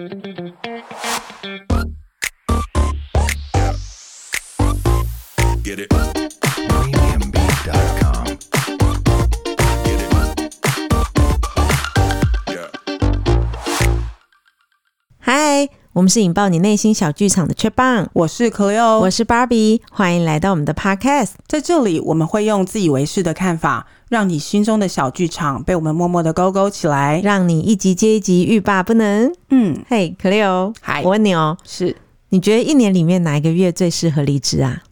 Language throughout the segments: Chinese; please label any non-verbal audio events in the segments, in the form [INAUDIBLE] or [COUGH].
嗨，我们是引爆你内心小剧场的 Chatbang，我是 Cleo，我是 Barbie，欢迎来到我们的 Podcast。在这里，我们会用自以为是的看法，让你心中的小剧场被我们默默的勾勾起来，让你一集接一集欲罢不能。嗯，嘿，Cleo，嗨，我问你哦，是你觉得一年里面哪一个月最适合离职啊？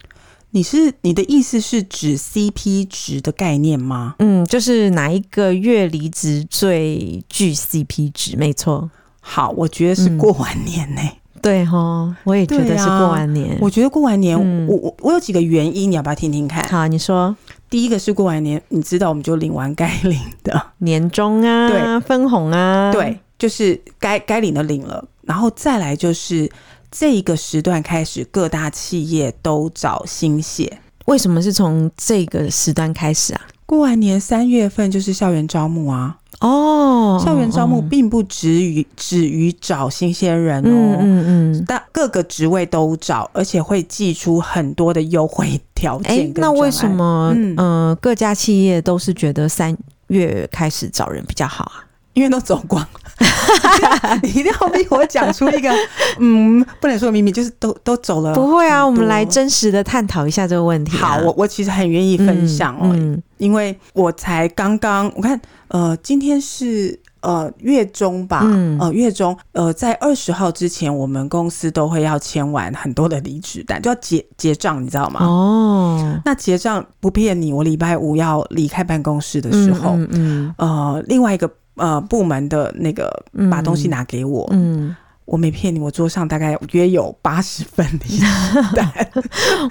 你是你的意思是指 CP 值的概念吗？嗯，就是哪一个月离职最具 CP 值？没错。好，我觉得是过完年呢、欸嗯。对哈，我也觉得是过完年。啊、我觉得过完年，嗯、我我我有几个原因，你要不要听听看？好，你说。第一个是过完年，你知道我们就领完该领的年终啊，对，分红啊，对，就是该该领的领了。然后再来就是这一个时段开始，各大企业都找新血。为什么是从这个时段开始啊？过完年三月份就是校园招募啊。哦，校园招募并不止于止于找新鲜人哦，嗯嗯，嗯，但各个职位都找，而且会寄出很多的优惠条件。欸，那为什么嗯、呃、各家企业都是觉得三月开始找人比较好啊？因为都走光。[LAUGHS] 你一定要逼我讲出一个嗯，不能说的秘密，就是都都走了。不会啊，我们来真实的探讨一下这个问题，啊。好，我我其实很愿意分享哦，嗯嗯，因为我才刚刚我看呃，今天是呃月中吧，嗯，呃月中呃在二十号之前，我们公司都会要签完很多的离职单，就要结结账，你知道吗？哦，那结账不骗你，我礼拜五要离开办公室的时候，嗯，嗯，嗯呃，另外一个。呃，部门的那个把东西拿给我，嗯，嗯我没骗你，我桌上大概约有八十份离职单。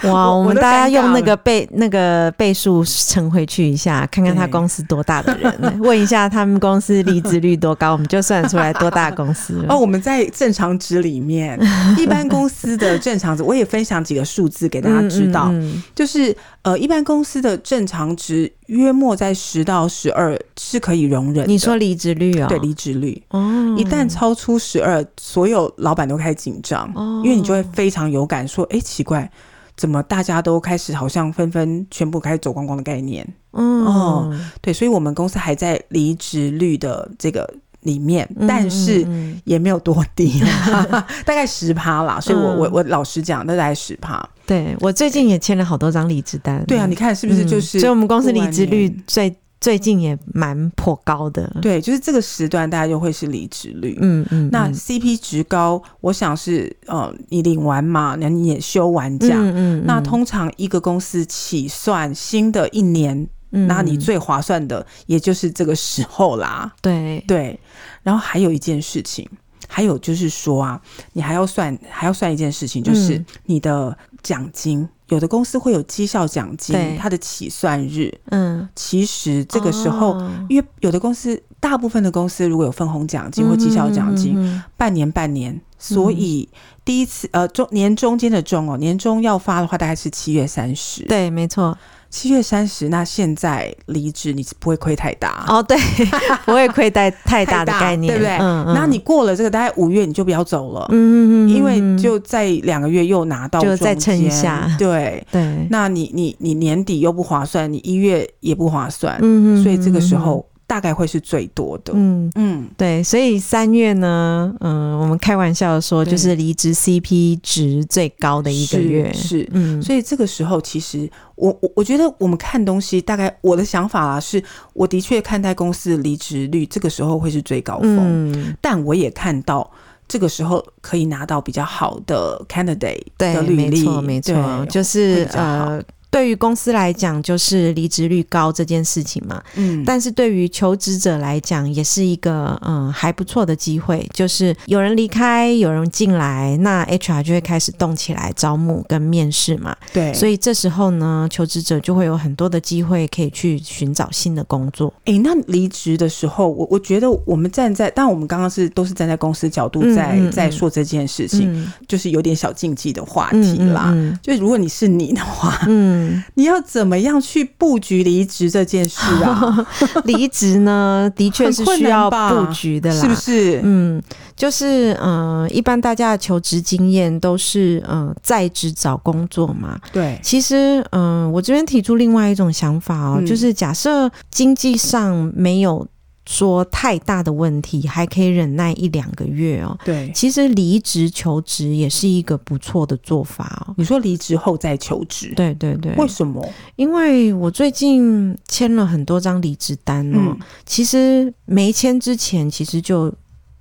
哇，[LAUGHS] 我们大家用那个倍那个倍数乘回去一下，看看他公司多大的人，[LAUGHS] 问一下他们公司离职率多高，我们就算出来多大公司。哦，我们在正常值里面，[LAUGHS] 一般公司的正常值，我也分享几个数字给大家知道，嗯嗯嗯就是呃，一般公司的正常值。约莫在十到十二是可以容忍。你说离职率啊？对，离职率。哦，一旦超出十二，所有老板都开始紧张。哦，因为你就会非常有感，说，哎，奇怪，怎么大家都开始好像纷纷全部开始走光光的概念？嗯，哦，对，所以我们公司还在离职率的这个。里面，但是也没有多低，[LAUGHS] 大概十趴啦。所以我我我老实讲，那大概十趴。对，我最近也签了好多张离职单。对啊，你看是不是就是？所以我们公司离职率最最近也蛮颇高的。对，就是这个时段大家就会是离职率。嗯嗯。那 CP 值高，我想是呃，你领完嘛，那你也休完假。嗯嗯。那通常一个公司起算新的一年。那你最划算的，也就是这个时候啦。对。对，然后还有一件事情，还有就是说啊，你还要算，还要算一件事情，就是你的奖金。嗯、有的公司会有绩效奖金，它的起算日。嗯，其实这个时候，哦、因为有的公司，大部分的公司如果有分红奖金或绩效奖金，嗯嗯嗯、半年半年，所以第一次呃中年中间的中哦，年终要发的话，大概是七月三十。对，没错。七月三十，那现在离职你是不会亏太大哦，对，[LAUGHS] 不会亏太太大的概念，对不对？嗯嗯。那你过了这个大概五月，你就不要走了，嗯嗯嗯，因为就在两个月又拿到，就再撑一下，对。对。那你你你年底又不划算，你一月也不划算，嗯嗯，所以这个时候。大概会是最多的，嗯。嗯，对，所以三月呢，嗯，我们开玩笑说，就是离职 CP 值最高的一个月，是，所以这个时候，其实我我我觉得我们看东西，大概我的想法啊，是我的确看待公司的离职率，这个时候会是最高峰，嗯，但我也看到这个时候可以拿到比较好的 candidate 的履历，没错，没错，就是呃。对于公司来讲，就是离职率高这件事情嘛。嗯，但是对于求职者来讲，也是一个嗯还不错的机会。就是有人离开，有人进来，那 HR 就会开始动起来招募跟面试嘛。对，所以这时候呢，求职者就会有很多的机会可以去寻找新的工作。诶，那离职的时候，我我觉得我们站在，但我们刚刚是都是站在公司角度在嗯嗯嗯在说这件事情，嗯、就是有点小禁忌的话题啦。就如果你是你的话，嗯。嗯，你要怎么样去布局离职这件事啊？[LAUGHS] 离职呢，的确是需要布局的啦，是不是？嗯，就是嗯、呃，一般大家的求职经验都是嗯、呃，在职找工作嘛。对，其实嗯、呃，我这边提出另外一种想法哦，嗯、就是假设经济上没有。说太大的问题还可以忍耐一两个月哦。对，其实离职求职也是一个不错的做法哦。你说离职后再求职？对对对。为什么？因为我最近签了很多张离职单哦。嗯、其实没签之前，其实就。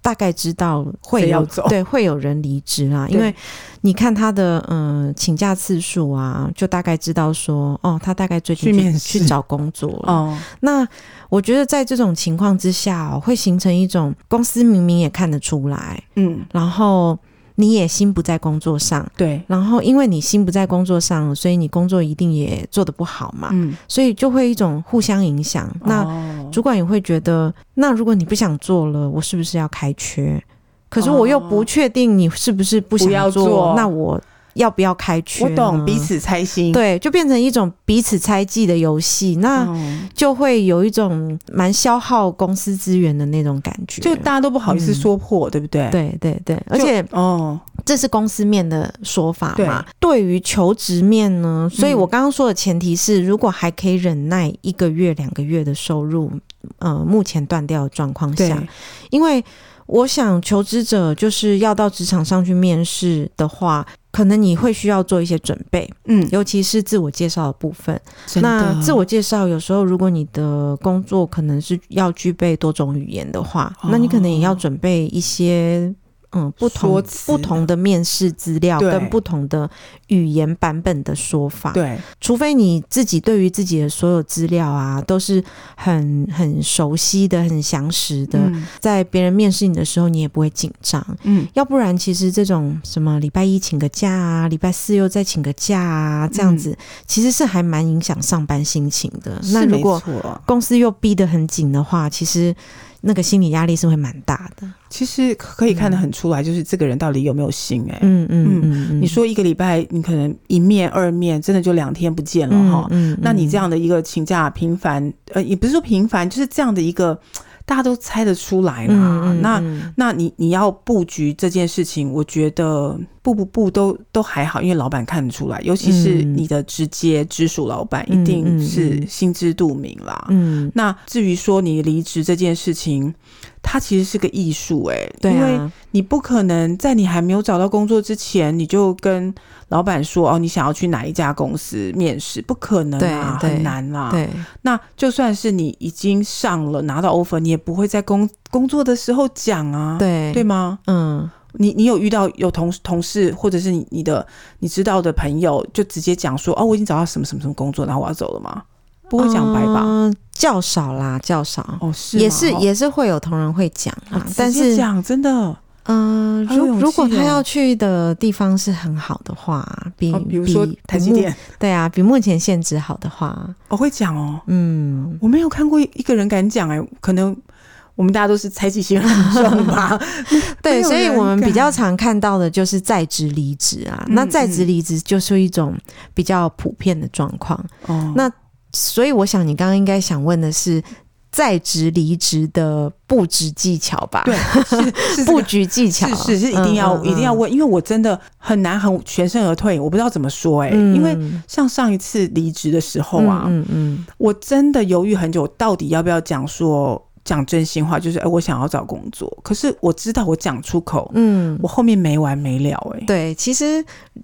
大概知道会有对会有人离职啊，因为你看他的嗯、呃、请假次数啊，就大概知道说哦，他大概最近去去找工作了。哦，那我觉得在这种情况之下，哦，会形成一种公司明明也看得出来，嗯，然后。你也心不在工作上，对，然后因为你心不在工作上，所以你工作一定也做得不好嘛，嗯，所以就会一种互相影响。哦、那主管也会觉得，那如果你不想做了，我是不是要开缺？可是我又不确定你是不是不想做，做那我。要不要开缺？我懂，彼此猜心，对，就变成一种彼此猜忌的游戏，那就会有一种蛮消耗公司资源的那种感觉，就大家都不好意思说破，嗯、对不对？对对对，而且哦，这是公司面的说法嘛。对，于求职面呢，所以我刚刚说的前提是，如果还可以忍耐一个月、两个月的收入，呃，目前断掉的状况下，因为我想求职者就是要到职场上去面试的话。可能你会需要做一些准备，嗯，尤其是自我介绍的部分。那自我介绍有时候，如果你的工作可能是要具备多种语言的话，哦、那你可能也要准备一些。嗯，不同不同的面试资料跟不同的语言版本的说法，对，除非你自己对于自己的所有资料啊都是很很熟悉的、很详实的，嗯、在别人面试你的时候，你也不会紧张，嗯，要不然其实这种什么礼拜一请个假啊，礼拜四又再请个假啊，这样子、嗯、其实是还蛮影响上班心情的。那如果公司又逼得很紧的话，其实。那个心理压力是会蛮大的，其实可以看得很出来，就是这个人到底有没有心哎、欸嗯。嗯嗯嗯嗯，你说一个礼拜你可能一面二面，真的就两天不见了哈。嗯，嗯，嗯，那你这样的一个请假频繁，呃，也不是说频繁，就是这样的一个。大家都猜得出来啦，嗯嗯、那那你你要布局这件事情，我觉得布不步都都还好，因为老板看得出来，尤其是你的直接直属老板，一定是心知肚明啦。嗯，那至于说你离职这件事情，它其实是个艺术，哎，对啊，因为你不可能在你还没有找到工作之前，你就跟老板说哦，你想要去哪一家公司面试？不可能啊，很难啦。对，那就算是你已经上了拿到 offer，你也不会在工工作的时候讲啊，对对吗？嗯，你你有遇到有同同事或者是你你的你知道的朋友就直接讲说哦，我已经找到什么什么什么工作，然后我要走了吗？不会讲白吧？嗯，较少啦，较少。哦，是，也是也是会有同仁会讲啊，但是讲真的。嗯，如如果他要去的地方是很好的话，比比如说台积电，对啊，比目前现职好的话，我会讲哦。嗯，我没有看过一个人敢讲哎，可能我们大家都是猜忌心很重吧。[LAUGHS] 对，所以我们比较常看到的就是在职离职啊。那在职离职就是一种比较普遍的状况。哦，那所以我想你刚刚应该想问的是。在职离职的布置技巧吧，对，是 [LAUGHS] 布局技巧，是是，是一定要、嗯、一定要问，因为我真的很难很全身而退，我不知道怎么说哎、因为像上一次离职的时候啊，嗯嗯，嗯我真的犹豫很久，到底要不要讲说。讲真心话，就是哎、欸，我想要找工作，可是我知道我讲出口，嗯，我后面没完没了、欸，哎，对，其实，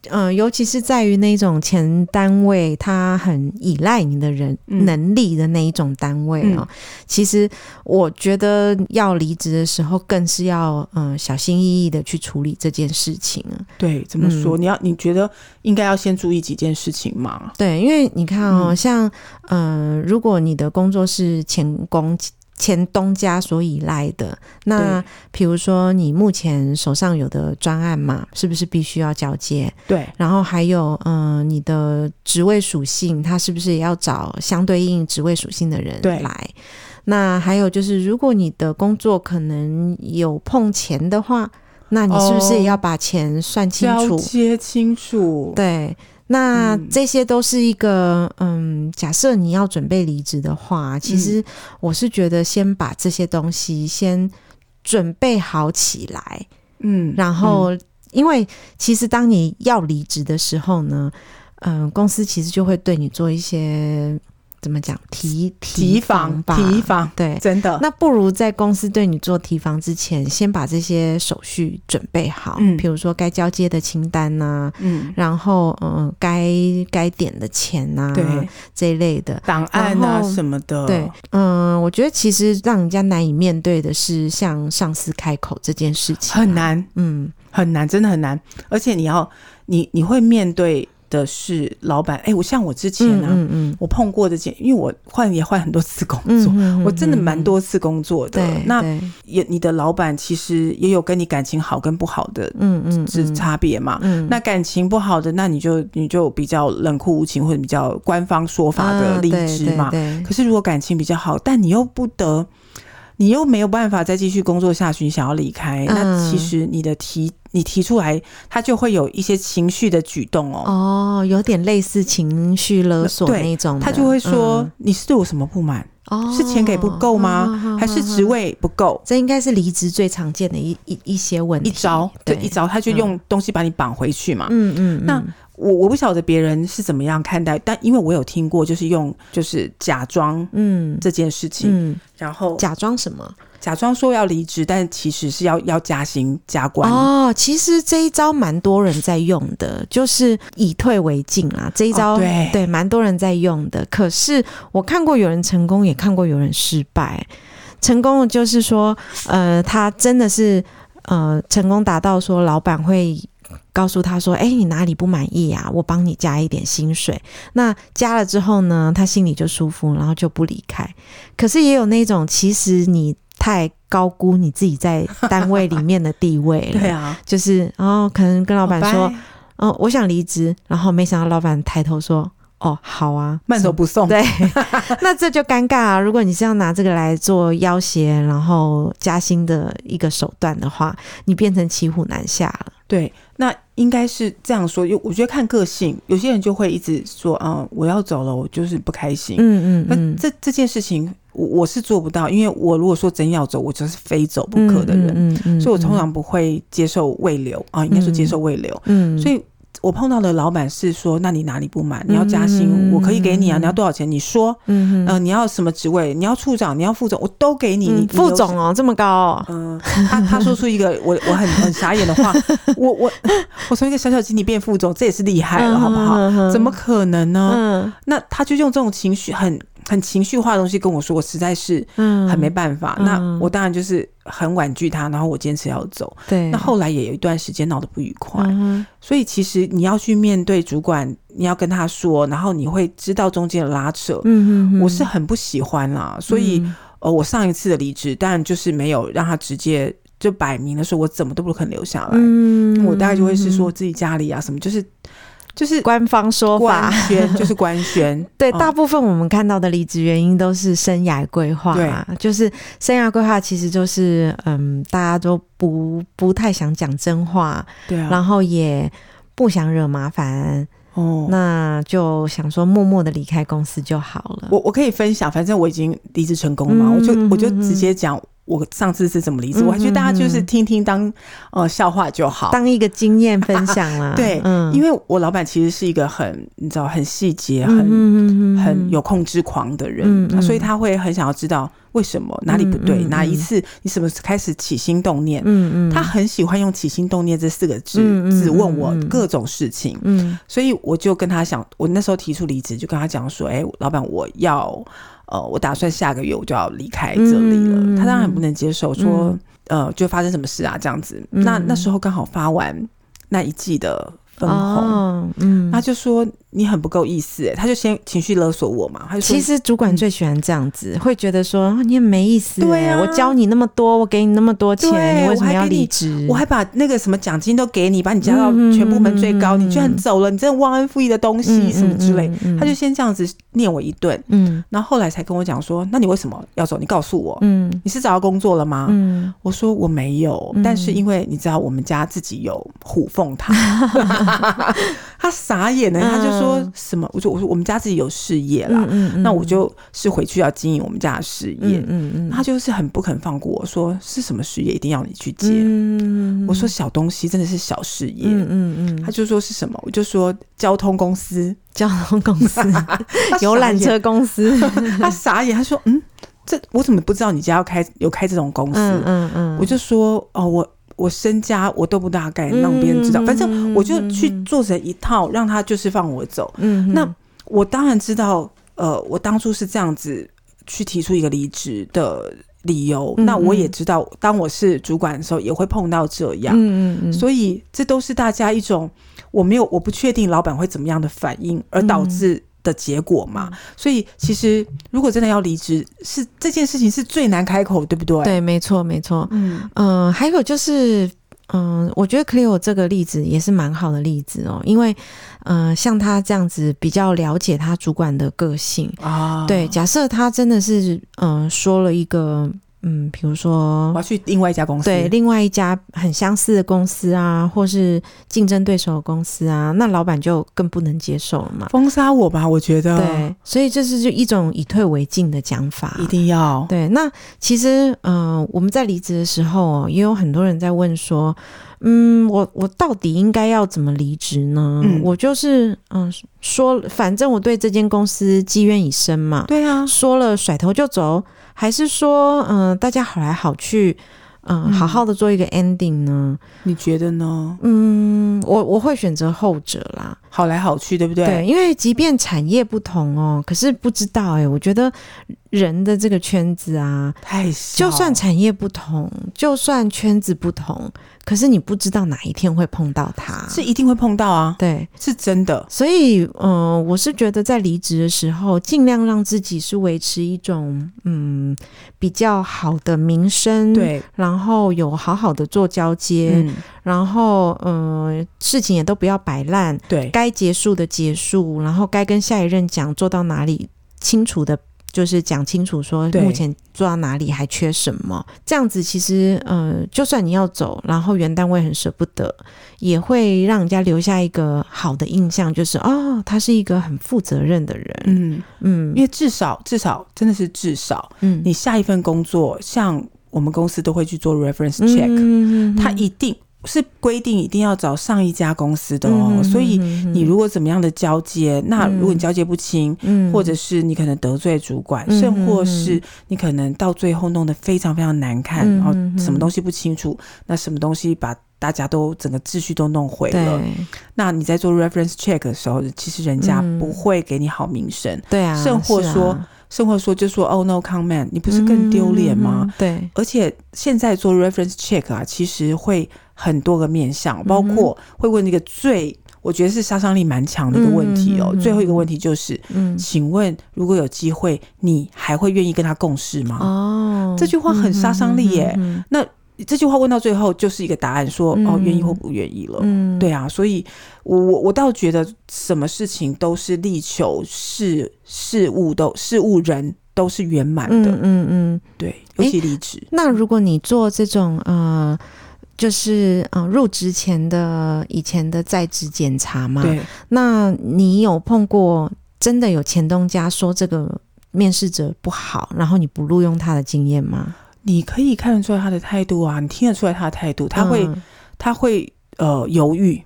嗯、呃，尤其是在于那种前单位他很依赖你的人能力的那一种单位啊、喔，嗯、其实我觉得要离职的时候，更是要嗯、呃、小心翼翼的去处理这件事情啊。对，怎么说？嗯、你要你觉得应该要先注意几件事情吗？对，因为你看哦、像嗯、呃，如果你的工作是前公。前东家所依赖的，那比如说你目前手上有的专案嘛，是不是必须要交接？对，然后还有，嗯、呃，你的职位属性，他是不是也要找相对应职位属性的人来？对那还有就是，如果你的工作可能有碰钱的话，那你是不是也要把钱算清楚？交接清楚。对。那这些都是一个嗯，假设你要准备离职的话，其实我是觉得先把这些东西先准备好起来，嗯，然后因为其实当你要离职的时候呢，嗯，公司其实就会对你做一些。怎么讲？提提防吧，提防对，真的。那不如在公司对你做提防之前，先把这些手续准备好。嗯，比如说该交接的清单呐、啊，嗯，然后嗯，该该点的钱呐、啊，对，这一类的档案啊什么的。对，嗯，我觉得其实让人家难以面对的是向上司开口这件事情、啊、很难，嗯，很难，真的很难。而且你要，你你会面对。的是老板，哎、欸，我像我之前呢、啊，嗯嗯嗯、我碰过的件，因为我换也换很多次工作，我真的蛮多次工作的。对那也你的老板其实也有跟你感情好跟不好的，嗯嗯，是差别嘛。嗯、那感情不好的，那你就你就比较冷酷无情或者比较官方说法的离职嘛。啊、可是如果感情比较好，但你又不得。你又没有办法再继续工作下去，你想要离开，嗯、那其实你的提你提出来，他就会有一些情绪的举动哦。哦，有点类似情绪勒索那种。他就会说：“嗯、你是对我什么不满？哦，是钱给不够吗？哦、还是职位不够？”这应该是离职最常见的一一一些问题。一招，对，一招，他就用东西把你绑回去嘛。嗯嗯，嗯那。我我不晓得别人是怎么样看待，但因为我有听过，就是用就是假装嗯这件事情，嗯，然后假装什么？假装说要离职，但其实是要要加薪加官哦。其实这一招蛮多人在用的，就是以退为进啊。这一招、哦、对对，蛮多人在用的。可是我看过有人成功，也看过有人失败。成功的就是说，呃，他真的是呃成功达到说老板会。告诉他说：“哎，你哪里不满意呀？我帮你加一点薪水。那加了之后呢，他心里就舒服，然后就不离开。可是也有那种，其实你太高估你自己在单位里面的地位了。[LAUGHS] 对啊，就是哦，可能跟老板说，哦，哦，我想离职，然后没想到老板抬头说。”哦，好啊，慢走不送。对，[LAUGHS] 那这就尴尬啊！如果你是要拿这个来做要挟，然后加薪的一个手段的话，你变成骑虎难下了。对，那应该是这样说。有，我觉得看个性，有些人就会一直说，嗯，我要走了，我就是不开心。嗯嗯，嗯，那这这件事情，我我是做不到，因为我如果说真要走，我就是非走不可的人。嗯嗯，嗯，嗯，所以我通常不会接受未留啊，应该说接受未留。嗯，所以。我碰到的老板是说：“那你哪里不满？你要加薪，嗯、我可以给你啊！你要多少钱？你说，嗯、呃、你要什么职位？你要处长？你要副总？我都给你。副总哦，这么高、哦？嗯，他他说出一个我我很很傻眼的话，我我我从一个小小经理变副总，这也是厉害了，好不好？怎么可能呢？嗯、那他就用这种情绪很。”很情绪化的东西跟我说，我实在是很没办法。嗯、那我当然就是很婉拒他，然后我坚持要走。对，那后来也有一段时间闹得不愉快。嗯、所以其实你要去面对主管，你要跟他说，然后你会知道中间的拉扯。嗯嗯，我是很不喜欢啦。所以、嗯、呃，我上一次的离职，当然就是没有让他直接就摆明了说，我怎么都不肯留下来。嗯，我大概就会是说自己家里啊什么，就是。就是官方说法，官宣 [LAUGHS] 就是官宣。[LAUGHS] 对，嗯、大部分我们看到的离职原因都是生涯规划，对，就是生涯规划，其实就是嗯，大家都不不太想讲真话，对啊，然后也不想惹麻烦，哦，那就想说默默的离开公司就好了。我我可以分享，反正我已经离职成功了嘛，嗯、我就我就直接讲。我上次是怎么离职？我还觉得大家就是听听当呃笑话就好，当一个经验分享啦。[LAUGHS] 对，嗯，因为我老板其实是一个很你知道很细节、很很有控制狂的人，所以他会很想要知道为什么哪里不对，哪一次你什么开始起心动念？嗯嗯，他很喜欢用起心动念这四个字字问我各种事情。嗯，所以我就跟他讲，我那时候提出离职，就跟他讲说，哎，老板，我要。呃，我打算下个月我就要离开这里了。嗯、他当然不能接受，说、嗯、呃，就发生什么事啊这样子。嗯、那那时候刚好发完那一季的分红，哦、嗯，他就说你很不够意思，哎，他就先情绪勒索我嘛。他就说其实主管最喜欢这样子，嗯、会觉得说你很没意思。对啊，我教你那么多，我给你那么多钱，你为什么要离职？我还把那个什么奖金都给你，把你加到全部门最高，嗯、你居然走了，你真的忘恩负义的东西、嗯、什么之类。他就先这样子念我一顿，嗯，然后后来才跟我讲说，那你为什么要走？你告诉我，嗯，你是找到工作了吗？嗯，我说我没有，但是因为你知道我们家自己有虎凤堂，[LAUGHS] 他傻眼了，他就说什么？我说我们家自己有事业啦，嗯嗯、那我就是回去要经营我们家的事业，嗯嗯嗯、他就是很不肯放过我说是什么事业一定要你去接，嗯、我说小东西真的是小事业，嗯嗯嗯、他就说是什么？我就说交通公司，[LAUGHS] 交通公司，[LAUGHS] 游览车公司，[LAUGHS] 他傻眼，他说嗯，这我怎么不知道你家要开有开这种公司？嗯嗯，嗯我就说哦我。我身家我都不大概让别人知道，嗯、反正我就去做成一套，让他就是放我走。嗯，那我当然知道，呃，我当初是这样子去提出一个离职的理由。嗯、那我也知道，当我是主管的时候，也会碰到这样。嗯嗯，所以这都是大家一种我没有我不确定老板会怎么样的反应，而导致的结果嘛，所以其实如果真的要离职，是这件事情是最难开口，对不对？对，没错，没错。嗯嗯、呃，还有就是，嗯、呃，我觉得 Cleo 这个例子也是蛮好的例子哦，因为，嗯、呃，像他这样子比较了解他主管的个性啊，对，假设他真的是，嗯、呃，说了一个。嗯，比如说我要去另外一家公司，对，另外一家很相似的公司啊，或是竞争对手的公司啊，那老板就更不能接受了嘛，封杀我吧，我觉得。对，所以这是就一种以退为进的讲法，一定要。对，那其实，嗯、呃，我们在离职的时候，也有很多人在问说，嗯，我我到底应该要怎么离职呢？嗯、我就是，嗯、呃，说，反正我对这间公司积怨已深嘛，对啊，说了甩头就走。还是说，嗯、呃，大家好来好去，呃、嗯，好好的做一个 ending 呢？你觉得呢？嗯，我我会选择后者啦，好来好去，对不对？对，因为即便产业不同哦，可是不知道哎、欸，我觉得人的这个圈子啊，太小，就算产业不同，就算圈子不同。可是你不知道哪一天会碰到他，是一定会碰到啊，对，是真的。所以，嗯、呃，我是觉得在离职的时候，尽量让自己是维持一种嗯比较好的名声，对，然后有好好的做交接，嗯、然后嗯、呃，事情也都不要摆烂，对，该结束的结束，然后该跟下一任讲做到哪里清楚的。就是讲清楚说目前做到哪里还缺什么，对这样子其实呃，就算你要走，然后原单位很舍不得，也会让人家留下一个好的印象，就是哦，他是一个很负责任的人。嗯。嗯，嗯因为至少至少真的是至少，嗯，你下一份工作，像我们公司都会去做 reference check，嗯，他一定。是规定一定要找上一家公司的哦，所以你如果怎么样的交接，嗯、那如果你交接不清，嗯、或者是你可能得罪主管，嗯、甚或是你可能到最后弄得非常非常难看，然后什么东西不清楚，那什么东西把大家都整个秩序都弄毁了，那你在做 reference check 的时候，其实人家不会给你好名声，对啊，甚或说。生活说就说哦、oh, no comment，你不是更丢脸吗？嗯、对，而且现在做 reference check 啊，其实会很多个面向，包括会问一个最我觉得是杀伤力蛮强的一个问题哦。嗯、最后一个问题就是，嗯，请问如果有机会，你还会愿意跟他共事吗？哦，这句话很杀伤力耶。那。这句话问到最后就是一个答案，说哦，愿意或不愿意了。嗯，对啊，所以我我我倒觉得什么事情都是力求事事物都事物人都是圆满的。嗯嗯，嗯对，尤其离职。那如果你做这种呃，就是嗯、呃，入职前的以前的在职检查嘛，对，那你有碰过真的有前东家说这个面试者不好，然后你不录用他的经验吗？你可以看得出来他的态度啊，你听得出来他的态度，他会，嗯、他会呃犹豫。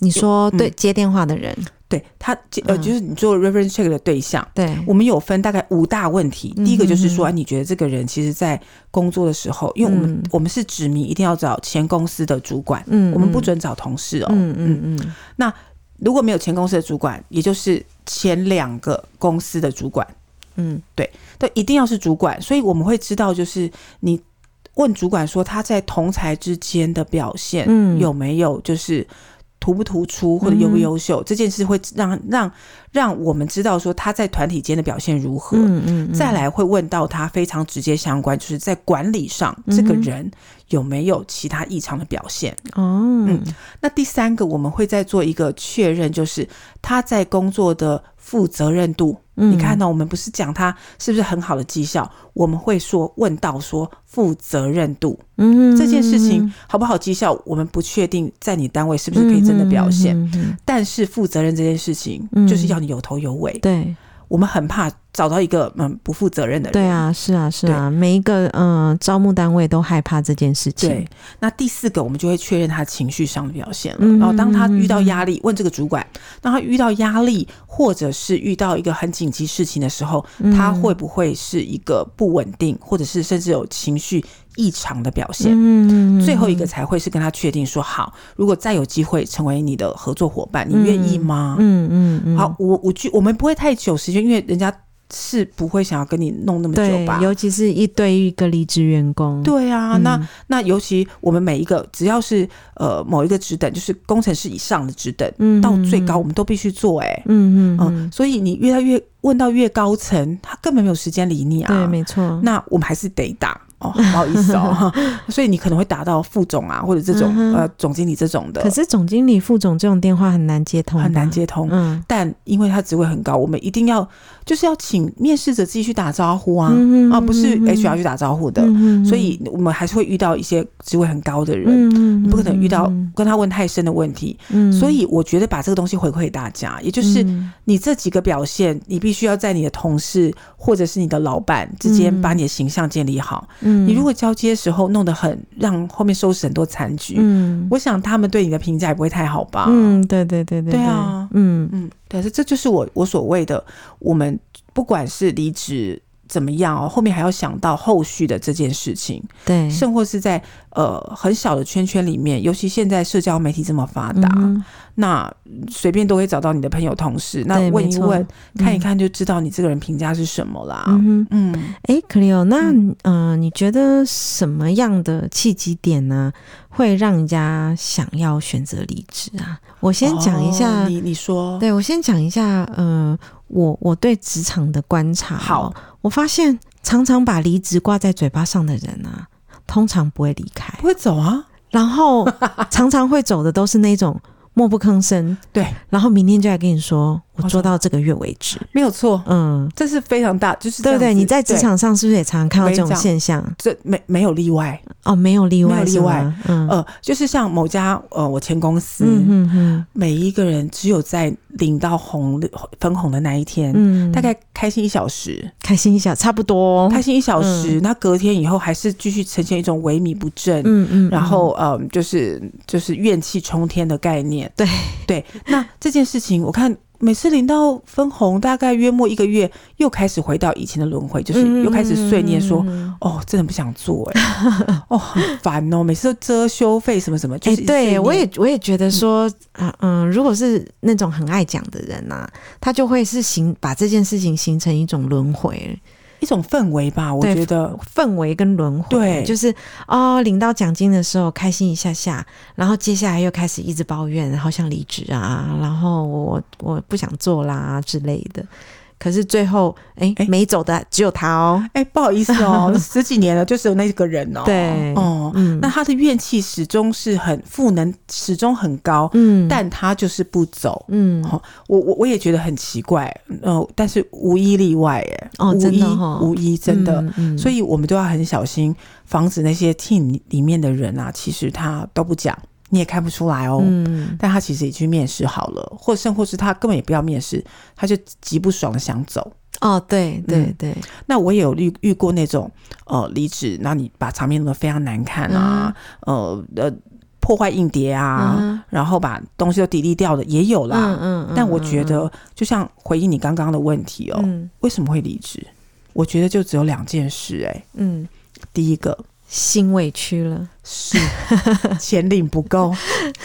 你说对，嗯、接电话的人，对他呃，就是你做 reference check 的对象，对、嗯，我们有分大概五大问题。第一个就是说，你觉得这个人其实在工作的时候，因为我们、嗯、我们是指明一定要找前公司的主管，嗯，我们不准找同事哦，嗯嗯。嗯。嗯。那如果没有前公司的主管，也就是前两个公司的主管。嗯，对，对，一定要是主管，所以我们会知道，就是你问主管说他在同才之间的表现，嗯，有没有就是突不突出或者优不优秀，嗯、这件事会让让让我们知道说他在团体间的表现如何。嗯嗯，嗯再来会问到他非常直接相关，就是在管理上，嗯、这个人有没有其他异常的表现？哦，嗯，那第三个我们会再做一个确认，就是他在工作的负责任度。嗯、你看到我们不是讲他是不是很好的绩效，我们会说问到说负责任度，嗯，这件事情好不好绩效，我们不确定在你单位是不是可以真的表现，但是负责任这件事情就是要你有头有尾，嗯、对。我们很怕找到一个嗯不负责任的人。对啊，是啊，是啊，每一个嗯招募单位都害怕这件事情。对，那第四个我们就会确认他情绪上的表现了。嗯、然后当他遇到压力，问这个主管，当他遇到压力或者是遇到一个很紧急事情的时候，嗯、他会不会是一个不稳定，或者是甚至有情绪异常的表现？嗯，最后一个才会是跟他确定说好，如果再有机会成为你的合作伙伴，你愿意吗？嗯嗯嗯。好，我我我们不会太久时间，因为人家。是不会想要跟你弄那么久吧？尤其是一对一个离职员工。对啊，嗯、那那尤其我们每一个只要是呃某一个职等，就是工程师以上的职等，嗯、到最高我们都必须做、欸。哎，嗯嗯嗯，所以你越来越问到越高层，他根本没有时间理你啊。对，没错。那我们还是得打。哦，不好意思哦，[LAUGHS] 所以你可能会打到副总啊，或者这种、嗯、呃总经理这种的。可是总经理、副总这种电话很难接通，很难。接通。嗯，但因为他职位很高，我们一定要就是要请面试者自己去打招呼啊，嗯、啊，不是 HR 去打招呼的。嗯、所以我们还是会遇到一些职位很高的人，嗯、你不可能遇到跟他问太深的问题。嗯、所以我觉得把这个东西回馈给大家，也就是你这几个表现，你必须要在你的同事或者是你的老板之间把你的形象建立好。嗯。你如果交接的时候弄得很让后面收拾很多残局，嗯，我想他们对你的评价也不会太好吧？嗯，对对对对，对。啊，嗯。嗯，对，这这就是我我所谓的，我们不管是离职怎么样哦，后面还要想到后续的这件事情，对，甚或是在呃很小的圈圈里面，尤其现在社交媒体这么发达。嗯那随便都可以找到你的朋友、同事，那问一问、看一看，就知道你这个人评价是什么啦。嗯。嗯，哎、欸，克里欧，那嗯、呃，你觉得什么样的契机点呢，会让人家想要选择离职啊？我先讲一下，哦、你你说，对我先讲一下，呃，我我对职场的观察，好，我发现常常把离职挂在嘴巴上的人啊，通常不会离开，不会走啊，然后常常会走的都是那种。默不吭声，[LAUGHS] 对，然后明天就来跟你说，我做到这个月为止，没有错，嗯，这是非常大，就是对对，你在职场上是不是也常常看到这种现象？这没没有例外哦，没有例外，没有例外，嗯。呃，就是像某家呃，我前公司，嗯嗯，每一个人只有在领到红分红的那一天，嗯，大概开心一小时，开心一小差不多，开心一小时，那隔天以后还是继续呈现一种萎靡不振，嗯嗯，然后呃，就是就是怨气冲天的概念。对。对，那这件事情，我看每次领到分红，大概约莫一个月，又开始回到以前的轮回，就是又开始碎念说：“嗯、哦，真的不想做，哎，[LAUGHS] 哦，很烦哦，每次都遮羞费什么什么。就是”哎，对我也我也觉得说，嗯嗯，如果是那种很爱讲的人呐、啊，他就会是形把这件事情形成一种轮回。一种氛围吧，我觉得氛围跟轮回，对，就是哦，领到奖金的时候开心一下下，然后接下来又开始一直抱怨，好想离职啊，然后我我不想做啦之类的。可是最后，哎、欸，没走的只有他哦。哎、欸，不好意思哦，[LAUGHS] 十几年了，就是有那个人哦。对，哦，嗯，那他的怨气始终是很负能，始终很高。嗯，但他就是不走。嗯，我我我也觉得很奇怪。呃，但是无一例外，哎，哦，无一无一真的。嗯嗯、所以我们都要很小心，防止那些 team 里面的人啊，其实他都不讲。你也看不出来哦，嗯，但他其实已经面试好了，或甚或是他根本也不要面试，他就极不爽的想走。哦，对对对、嗯，那我也有遇遇过那种呃离职，那你把场面弄得非常难看啊，嗯、呃呃破坏硬碟啊，嗯、然后把东西都 delete 掉的也有啦。嗯但我觉得，就像回应你刚刚的问题哦，嗯、为什么会离职？我觉得就只有两件事、欸，哎，嗯，第一个。心委屈了，是 [LAUGHS] 钱领不够。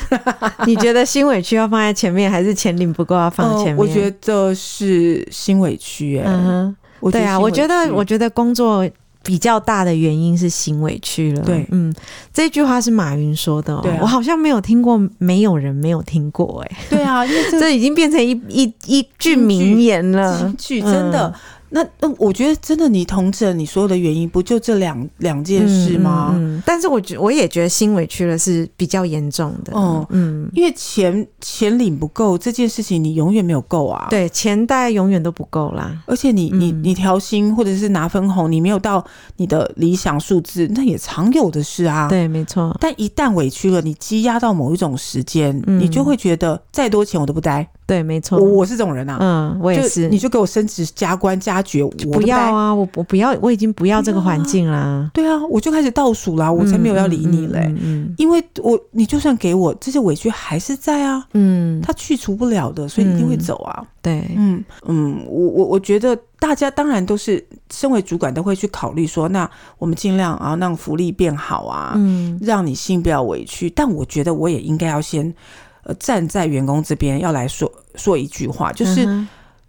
[LAUGHS] 你觉得心委屈要放在前面，还是钱领不够要放在前面？我觉得是心委屈、嗯，对啊，我觉得，我觉得工作比较大的原因是心委屈了。对，嗯，这句话是马云说的、喔，对、啊，我好像没有听过，没有人没有听过、欸，哎，对啊，因为这，[LAUGHS] 这已经变成一一一句名言了，句真的。嗯那那我觉得真的，你同整你所有的原因，不就这两两件事吗？嗯，嗯，但是我觉我也觉得心委屈了是比较严重的。哦，嗯，因为钱钱领不够这件事情，你永远没有够啊。对，钱大概永远都不够啦。而且你你你调薪或者是拿分红，你没有到你的理想数字，那也常有的事啊。对，没错。但一旦委屈了，你积压到某一种时间，嗯，你就会觉得再多钱我都不待。对，没错，我我是这种人啊，嗯，我也是，你就给我升职加官加爵，我不要啊，我我不要，我已经不要这个环境啦。对啊，我就开始倒数啦，我才没有要理你嘞，嗯，嗯，因为我你就算给我这些委屈还是在啊，嗯，他去除不了的，所以一定会走啊。对，嗯嗯，我我我觉得大家当然都是身为主管都会去考虑说，那我们尽量啊让福利变好啊，嗯，让你心不要委屈，但我觉得我也应该要先。呃，站在员工这边要来说说一句话，就是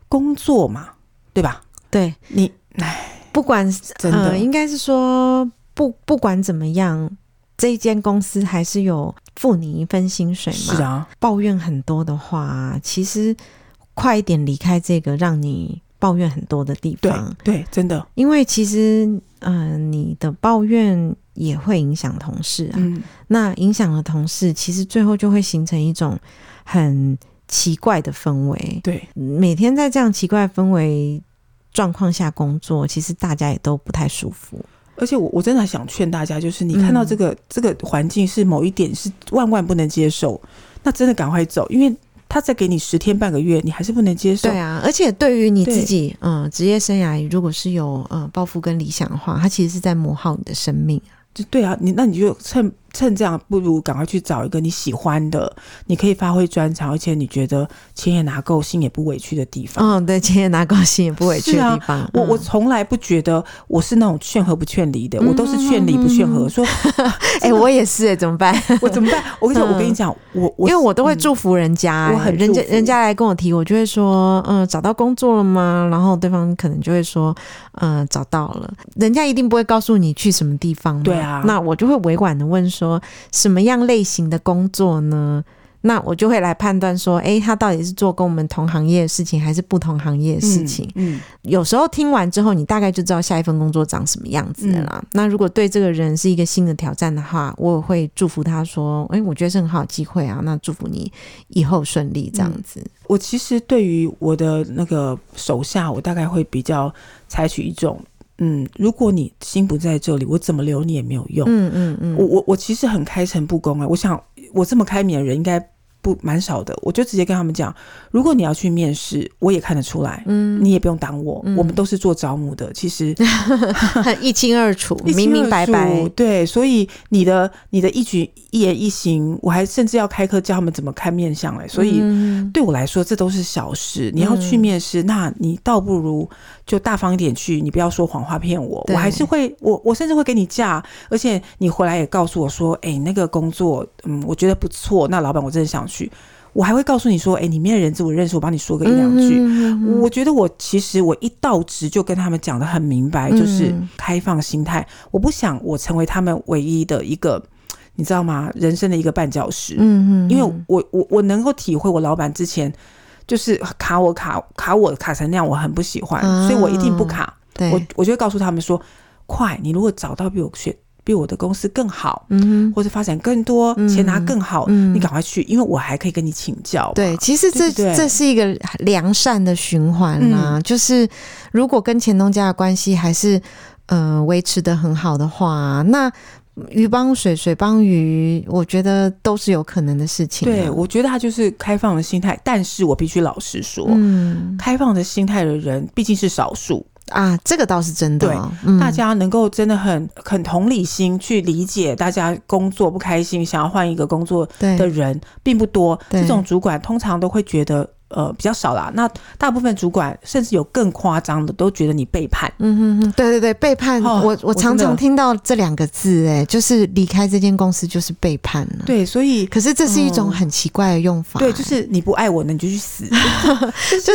工作嘛，嗯、对吧？对你，哎，不管真的，呃、应该是说不不管怎么样，这一间公司还是有付你一份薪水嘛。是啊，抱怨很多的话，其实快一点离开这个让你抱怨很多的地方。对，对，真的，因为其实，嗯、呃，你的抱怨。也会影响同事啊，嗯、那影响了同事，其实最后就会形成一种很奇怪的氛围。对，每天在这样奇怪的氛围状况下工作，其实大家也都不太舒服。而且我我真的想劝大家，就是你看到这个、嗯、这个环境是某一点是万万不能接受，那真的赶快走，因为。他再给你十天半个月，你还是不能接受。对啊，而且对于你自己，嗯，职业生涯如果是有嗯抱负跟理想的话，他其实是在磨耗你的生命。就对啊，你那你就趁。趁这样，不如赶快去找一个你喜欢的，你可以发挥专长，而且你觉得钱也拿够，心也不委屈的地方。嗯，对，钱也拿够，心也不委屈的地方。啊、我我从来不觉得我是那种劝和不劝离的，嗯、我都是劝离不劝和。说，[LAUGHS] 哎、欸，我也是，哎，怎么办？[LAUGHS] 我怎么办？我跟你讲，我跟你讲，我我因为我都会祝福人家、欸，我很人家人家来跟我提，我就会说，嗯，找到工作了吗？然后对方可能就会说，嗯，找到了。人家一定不会告诉你去什么地方。对啊，那我就会委婉的问说，什么？什么样类型的工作呢？那我就会来判断说，哎、欸，他到底是做跟我们同行业的事情，还是不同行业的事情？嗯，嗯，有时候听完之后，你大概就知道下一份工作长什么样子了啦。嗯、那如果对这个人是一个新的挑战的话，我也会祝福他说，哎、欸，我觉得是很好机会啊。那祝福你以后顺利，这样子、嗯。我其实对于我的那个手下，我大概会比较采取一种。嗯，如果你心不在这里，我怎么留你也没有用。嗯嗯嗯，我我我其实很开诚布公啊，我想我这么开明的人应该。不蛮少的，我就直接跟他们讲，如果你要去面试，我也看得出来，嗯，你也不用挡我，嗯、我们都是做招募的，其实 [LAUGHS] 很一清二楚，明明白白，对，所以你的你的一举一言一行，我还甚至要开课教他们怎么看面相嘞，所以对我来说这都是小事。你要去面试，嗯、那你倒不如就大方一点去，你不要说谎话骗我，我还是会，我我甚至会给你假，而且你回来也告诉我说，哎、欸，那个工作，嗯，我觉得不错，那老板我真的想。去，我还会告诉你说，哎、欸，里面的人资我认识，我帮你说个一两句。我觉得我其实我一到职就跟他们讲的很明白，就是开放心态。嗯、我不想我成为他们唯一的一个，你知道吗？人生的一个绊脚石。嗯嗯，因为我我我能够体会，我老板之前就是卡我卡卡我卡成那样，我很不喜欢，啊、所以我一定不卡。对我我就会告诉他们说，快，你如果找到比我学。比我的公司更好，嗯哼，或者发展更多，嗯、钱拿更好，嗯、你赶快去，因为我还可以跟你请教。对，其实这这是一个良善的循环啦。嗯、就是如果跟前东家的关系还是呃维持的很好的话，那鱼帮水，水帮鱼，我觉得都是有可能的事情。对，我觉得他就是开放的心态，但是我必须老实说，嗯，开放的心态的人毕竟是少数。啊，这个倒是真的。对，嗯、大家能够真的很很同理心去理解大家工作不开心，想要换一个工作的人并不多。这种主管通常都会觉得呃比较少啦。那大部分主管甚至有更夸张的，都觉得你背叛。嗯哼哼，对对对，背叛。哦、我我常常听到这两个字，哎，就是离开这间公司就是背叛了。对，所以可是这是一种很奇怪的用法。对，就是你不爱我，呢你就去死。[LAUGHS] 就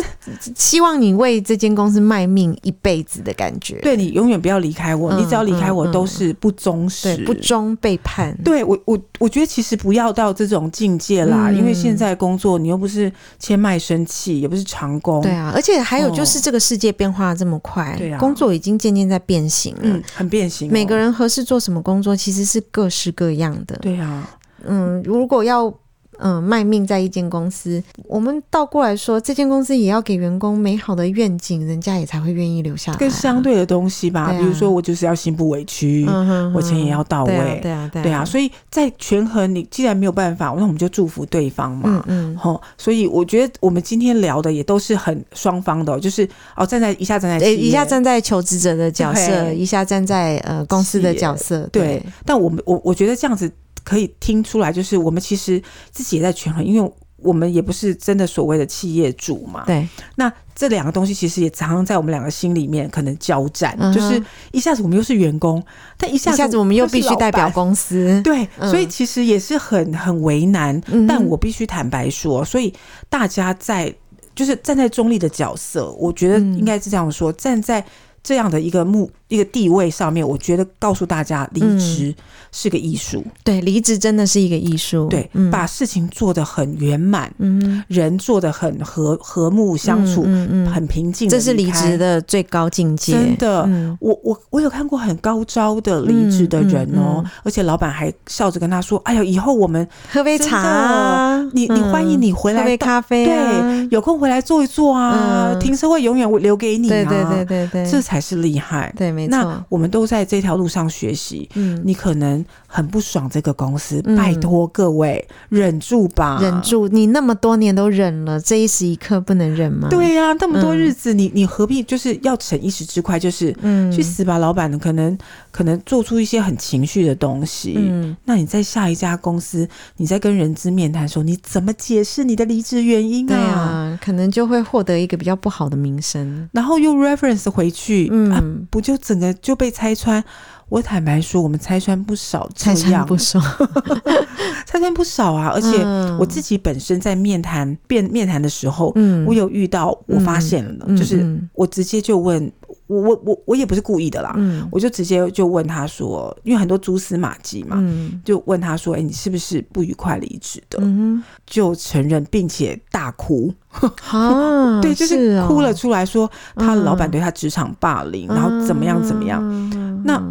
希望你为这间公司卖命一辈子的感觉。对，你永远不要离开我，嗯、你只要离开我都是不忠实、不忠、背叛。对我我我觉得其实不要到这种境界啦，嗯、因为现在工作你又不是签卖身契，也不是长工。对啊，而且还有就是这个世界变化这么快，对啊、哦，工作已经渐渐在变形了，嗯，很变形、哦。每个人合适做什么工作，其实是各式各样的。对啊，嗯，如果要。嗯，卖命在一间公司，我们倒过来说，这间公司也要给员工美好的愿景，人家也才会愿意留下来、啊。跟相对的东西吧，啊、比如说我就是要心不委屈，嗯、哼哼我钱也要到位，对啊，对啊。所以在权衡，你既然没有办法，那我们就祝福对方嘛，嗯嗯。所以我觉得我们今天聊的也都是很双方的，就是哦，站在一下站在一下站在求职者的角色，一下站在呃公司的角色，对。对但我们我我觉得这样子。可以听出来，就是我们其实自己也在权衡，因为我们也不是真的所谓的企业主嘛。对。那这两个东西其实也常常在我们两个心里面可能交战，嗯、就是一下子我们又是员工，但一下子，我们又必须代表公司。[LAUGHS] 对，嗯、所以其实也是很很为难。嗯、但我必须坦白说，所以大家在就是站在中立的角色，我觉得应该是这样说，嗯、站在这样的一个目。一个地位上面，我觉得告诉大家，离职是个艺术。对，离职真的是一个艺术。对，把事情做得很圆满，嗯，人做得很和和睦相处，嗯，很平静。这是离职的最高境界。真的，我我我有看过很高招的离职的人哦，而且老板还笑着跟他说：“哎呀，以后我们喝杯茶，你你欢迎你回来喝杯咖啡，对，有空回来坐一坐啊，停车位永远留给你啊，对对对对对，这才是厉害。”对。那我们都在这条路上学习，嗯，你可能很不爽这个公司，嗯、拜托各位忍住吧，忍住，你那么多年都忍了，这一时一刻不能忍吗？对呀、啊，那么多日子，嗯、你你何必就是要逞一时之快？就是，嗯，去死吧，老板，可能可能做出一些很情绪的东西，嗯，那你在下一家公司，你在跟人资面谈的时候，你怎么解释你的离职原因啊？对啊，可能就会获得一个比较不好的名声，然后又 reference 回去，嗯、啊，不就。整个就被拆穿，我坦白说，我们拆穿不少，拆穿不少，[LAUGHS] 拆穿不少啊！[LAUGHS] 而且我自己本身在面谈、面面谈的时候，嗯，我有遇到，我发现了，嗯、就是我直接就问。我我我我也不是故意的啦，嗯，我就直接就问他说，因为很多蛛丝马迹嘛，嗯，就问他说，哎，你是不是不愉快离职的？嗯，就承认并且大哭，啊，[LAUGHS] 对，就是哭了出来说，他老板对他职场霸凌，然后怎么样怎么样，那。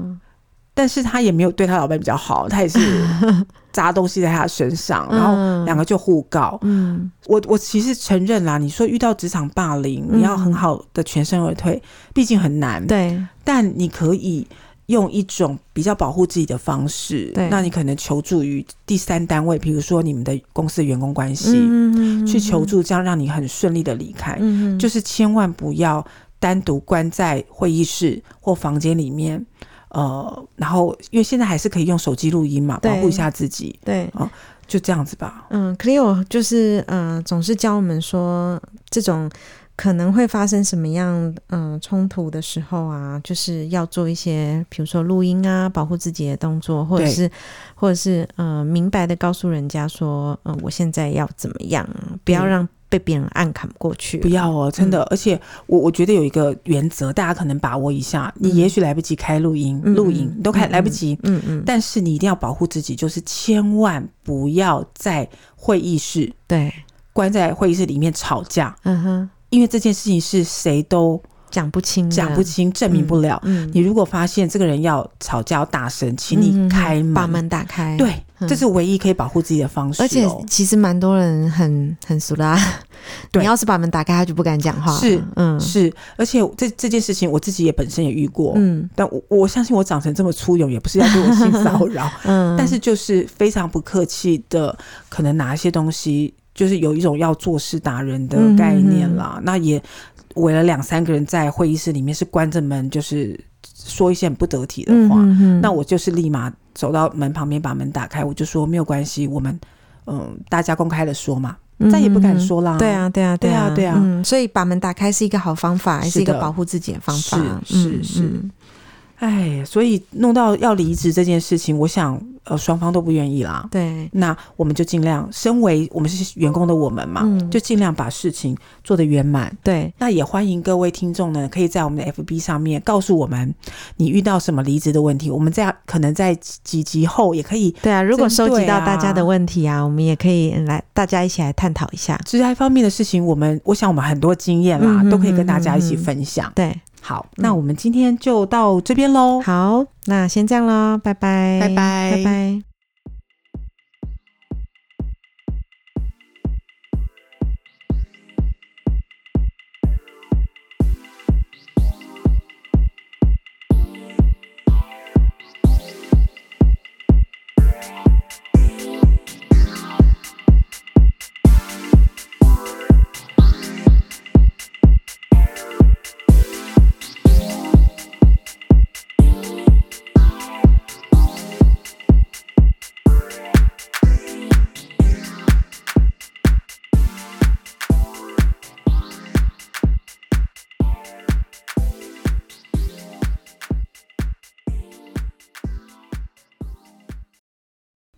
但是他也没有对他老板比较好，他也是 [LAUGHS] 砸东西在他身上，然后两个就互告。嗯，我我其实承认啦，你说遇到职场霸凌，你要很好的全身而退，毕竟很难。对，但你可以用一种比较保护自己的方式。对，那你可能求助于第三单位，比如说你们的公司的员工关系，去求助，这样让你很顺利的离开。嗯，就是千万不要单独关在会议室或房间里面。呃，然后因为现在还是可以用手机录音嘛，保护一下自己。对，哦，就这样子吧。嗯，Cleo 就是嗯、呃，总是教我们说，这种可能会发生什么样嗯冲突的时候啊，就是要做一些，比如说录音啊，保护自己的动作，或者是或者是嗯、呃，明白的告诉人家说，嗯、呃，我现在要怎么样，不要让。被别人暗砍过去，不要哦，真的。嗯、而且我我觉得有一个原则，大家可能把握一下。嗯、你也许来不及开录音，录、嗯、音你都开来不及，嗯嗯。嗯嗯，但是你一定要保护自己，就是千万不要在会议室对关在会议室里面吵架。嗯哼，因为这件事情是谁都。讲不清，讲不清，证明不了。嗯，你如果发现这个人要吵架要大声，请你开门，把门打开。对，这是唯一可以保护自己的方式。而且其实蛮多人很很俗啦。[LAUGHS] 对，你要是把门打开，他就不敢讲话。是，嗯，是。而且这这件事情，我自己也本身也遇过。嗯，但我我相信我长成这么粗勇，也不是要对我性骚扰。[LAUGHS] 嗯，但是就是非常不客气的，可能拿一些东西，就是有一种要做事达人的概念啦。那也。围了两三个人在会议室里面，是关着门，就是说一些很不得体的话。嗯、哼哼，那我就是立马走到门旁边，把门打开，我就说没有关系，我们嗯，大家公开的说嘛，再也不敢说啦。对啊，对啊，对啊，对啊。嗯，所以把门打开是一个好方法，是一个保护自己的方法。是是是。哎，所以弄到要离职这件事情，我想。呃，双方都不愿意啦。对，那我们就尽量，身为我们是员工的我们嘛，嗯、就尽量把事情做得圆满。对，那也欢迎各位听众呢，可以在我们的 FB 上面告诉我们你遇到什么离职的问题。我们在可能在几集后也可以。对啊，如果收集到大家的问题啊，我们也可以来大家一起来探讨一下。职涯方面的事情，我们我想我们很多经验啦，嗯、哼哼哼都可以跟大家一起分享。对。好，那我们今天就到这边喽。好，那先这样喽，拜拜，拜拜，拜拜。